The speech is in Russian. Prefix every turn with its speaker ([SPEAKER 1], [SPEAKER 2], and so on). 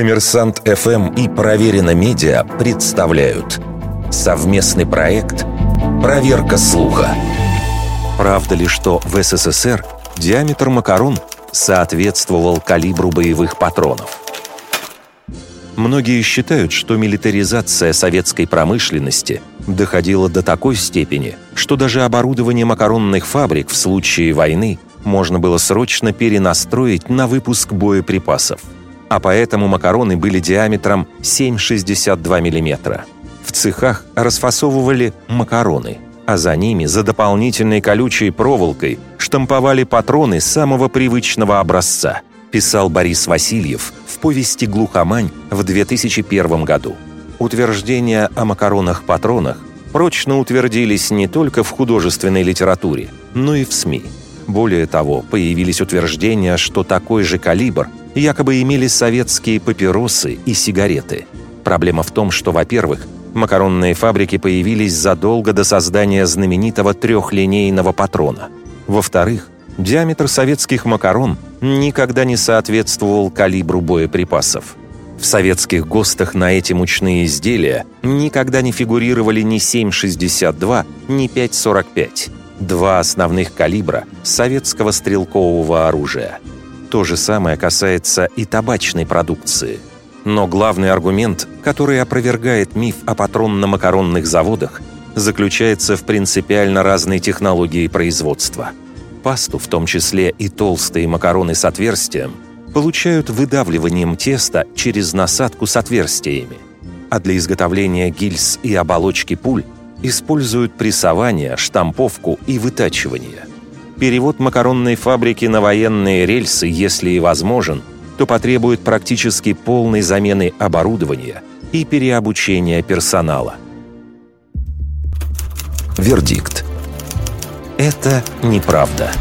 [SPEAKER 1] Коммерсант ФМ и Проверено Медиа представляют совместный проект «Проверка слуха». Правда ли, что в СССР диаметр макарон соответствовал калибру боевых патронов? Многие считают, что милитаризация советской промышленности доходила до такой степени, что даже оборудование макаронных фабрик в случае войны можно было срочно перенастроить на выпуск боеприпасов – а поэтому макароны были диаметром 7,62 мм. В цехах расфасовывали макароны, а за ними за дополнительной колючей проволокой штамповали патроны самого привычного образца, писал Борис Васильев в повести «Глухомань» в 2001 году. Утверждения о макаронах-патронах прочно утвердились не только в художественной литературе, но и в СМИ. Более того, появились утверждения, что такой же калибр якобы имели советские папиросы и сигареты. Проблема в том, что, во-первых, макаронные фабрики появились задолго до создания знаменитого трехлинейного патрона. Во-вторых, диаметр советских макарон никогда не соответствовал калибру боеприпасов. В советских ГОСТах на эти мучные изделия никогда не фигурировали ни 7,62, ни 5,45. Два основных калибра советского стрелкового оружия – то же самое касается и табачной продукции. Но главный аргумент, который опровергает миф о патронно-макаронных заводах, заключается в принципиально разной технологии производства. Пасту, в том числе и толстые макароны с отверстием, получают выдавливанием теста через насадку с отверстиями, а для изготовления гильз и оболочки пуль используют прессование, штамповку и вытачивание – Перевод макаронной фабрики на военные рельсы, если и возможен, то потребует практически полной замены оборудования и переобучения персонала. Вердикт. Это неправда.